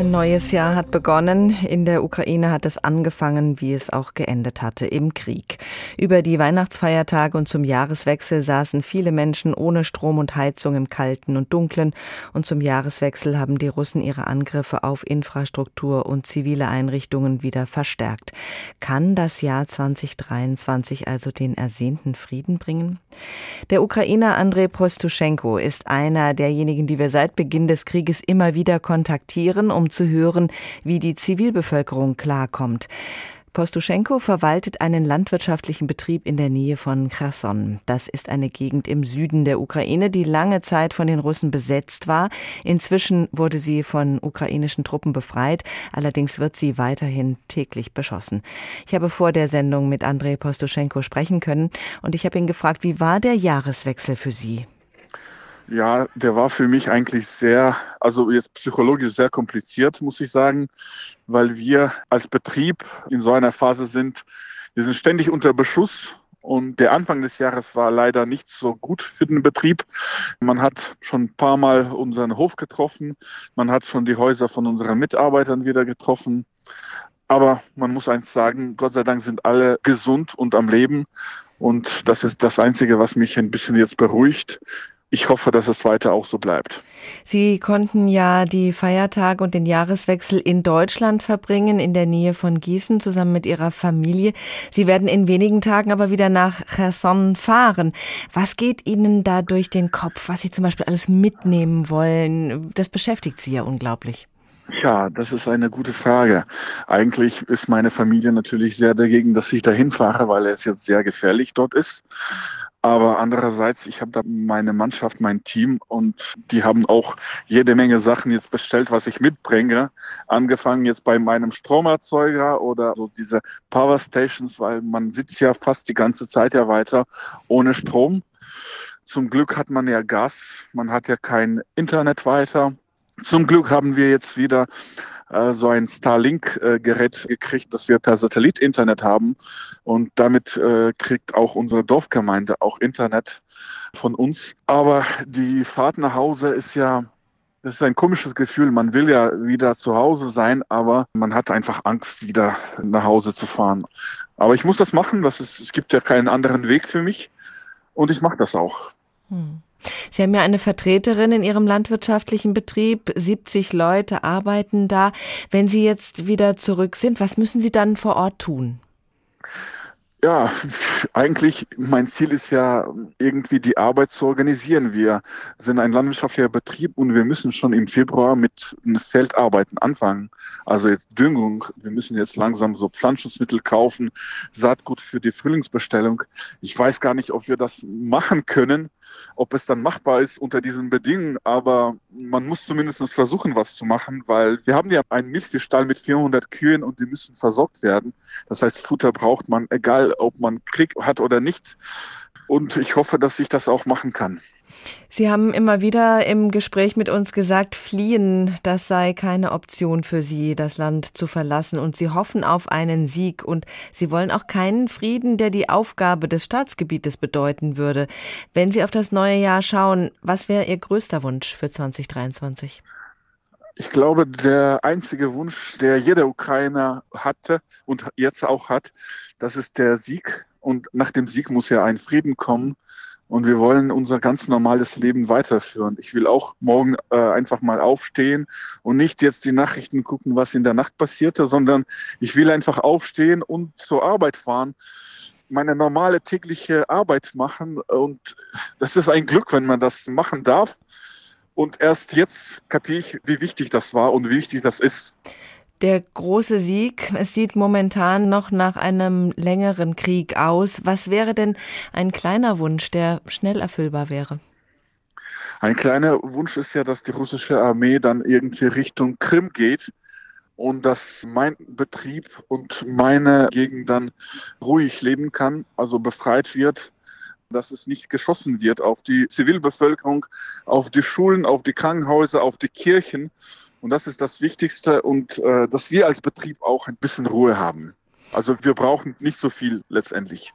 Ein neues Jahr hat begonnen. In der Ukraine hat es angefangen, wie es auch geendet hatte, im Krieg. Über die Weihnachtsfeiertage und zum Jahreswechsel saßen viele Menschen ohne Strom und Heizung im Kalten und Dunklen. Und zum Jahreswechsel haben die Russen ihre Angriffe auf Infrastruktur und zivile Einrichtungen wieder verstärkt. Kann das Jahr 2023 also den ersehnten Frieden bringen? Der Ukrainer Andrei Prostuschenko ist einer derjenigen, die wir seit Beginn des Krieges immer wieder kontaktieren, um zu hören, wie die Zivilbevölkerung klarkommt. Postuschenko verwaltet einen landwirtschaftlichen Betrieb in der Nähe von Cherson. Das ist eine Gegend im Süden der Ukraine, die lange Zeit von den Russen besetzt war. Inzwischen wurde sie von ukrainischen Truppen befreit. Allerdings wird sie weiterhin täglich beschossen. Ich habe vor der Sendung mit Andrei Postuschenko sprechen können und ich habe ihn gefragt, wie war der Jahreswechsel für Sie? Ja, der war für mich eigentlich sehr, also jetzt psychologisch sehr kompliziert, muss ich sagen, weil wir als Betrieb in so einer Phase sind, wir sind ständig unter Beschuss und der Anfang des Jahres war leider nicht so gut für den Betrieb. Man hat schon ein paar Mal unseren Hof getroffen. Man hat schon die Häuser von unseren Mitarbeitern wieder getroffen. Aber man muss eins sagen, Gott sei Dank sind alle gesund und am Leben. Und das ist das Einzige, was mich ein bisschen jetzt beruhigt ich hoffe, dass es weiter auch so bleibt. Sie konnten ja die Feiertage und den Jahreswechsel in Deutschland verbringen, in der Nähe von Gießen, zusammen mit Ihrer Familie. Sie werden in wenigen Tagen aber wieder nach Cherson fahren. Was geht Ihnen da durch den Kopf, was Sie zum Beispiel alles mitnehmen wollen? Das beschäftigt Sie ja unglaublich. Ja, das ist eine gute Frage. Eigentlich ist meine Familie natürlich sehr dagegen, dass ich dahin fahre, weil es jetzt sehr gefährlich dort ist. Aber andererseits, ich habe da meine Mannschaft, mein Team und die haben auch jede Menge Sachen jetzt bestellt, was ich mitbringe. Angefangen jetzt bei meinem Stromerzeuger oder so diese Power Stations, weil man sitzt ja fast die ganze Zeit ja weiter ohne Strom. Zum Glück hat man ja Gas, man hat ja kein Internet weiter. Zum Glück haben wir jetzt wieder äh, so ein Starlink-Gerät gekriegt, dass wir per Satellit Internet haben. Und damit äh, kriegt auch unsere Dorfgemeinde auch Internet von uns. Aber die Fahrt nach Hause ist ja das ist ein komisches Gefühl. Man will ja wieder zu Hause sein, aber man hat einfach Angst, wieder nach Hause zu fahren. Aber ich muss das machen. Das ist, es gibt ja keinen anderen Weg für mich. Und ich mache das auch. Hm. Sie haben ja eine Vertreterin in Ihrem landwirtschaftlichen Betrieb. 70 Leute arbeiten da. Wenn Sie jetzt wieder zurück sind, was müssen Sie dann vor Ort tun? Ja, eigentlich mein Ziel ist ja irgendwie die Arbeit zu organisieren. Wir sind ein landwirtschaftlicher Betrieb und wir müssen schon im Februar mit Feldarbeiten anfangen. Also jetzt Düngung. Wir müssen jetzt langsam so Pflanzenschutzmittel kaufen, Saatgut für die Frühlingsbestellung. Ich weiß gar nicht, ob wir das machen können, ob es dann machbar ist unter diesen Bedingungen, aber man muss zumindest versuchen, was zu machen, weil wir haben ja einen Milchviehstall mit 400 Kühen und die müssen versorgt werden. Das heißt, Futter braucht man, egal ob man Krieg hat oder nicht. Und ich hoffe, dass ich das auch machen kann. Sie haben immer wieder im Gespräch mit uns gesagt, fliehen, das sei keine Option für Sie, das Land zu verlassen. Und Sie hoffen auf einen Sieg. Und Sie wollen auch keinen Frieden, der die Aufgabe des Staatsgebietes bedeuten würde. Wenn Sie auf das neue Jahr schauen, was wäre Ihr größter Wunsch für 2023? Ich glaube, der einzige Wunsch, der jeder Ukrainer hatte und jetzt auch hat, das ist der Sieg. Und nach dem Sieg muss ja ein Frieden kommen. Und wir wollen unser ganz normales Leben weiterführen. Ich will auch morgen äh, einfach mal aufstehen und nicht jetzt die Nachrichten gucken, was in der Nacht passierte, sondern ich will einfach aufstehen und zur Arbeit fahren meine normale tägliche Arbeit machen. Und das ist ein Glück, wenn man das machen darf. Und erst jetzt kapiere ich, wie wichtig das war und wie wichtig das ist. Der große Sieg, es sieht momentan noch nach einem längeren Krieg aus. Was wäre denn ein kleiner Wunsch, der schnell erfüllbar wäre? Ein kleiner Wunsch ist ja, dass die russische Armee dann irgendwie Richtung Krim geht und dass mein Betrieb und meine Gegend dann ruhig leben kann, also befreit wird dass es nicht geschossen wird auf die Zivilbevölkerung, auf die Schulen, auf die Krankenhäuser, auf die Kirchen. Und das ist das Wichtigste und äh, dass wir als Betrieb auch ein bisschen Ruhe haben. Also wir brauchen nicht so viel letztendlich.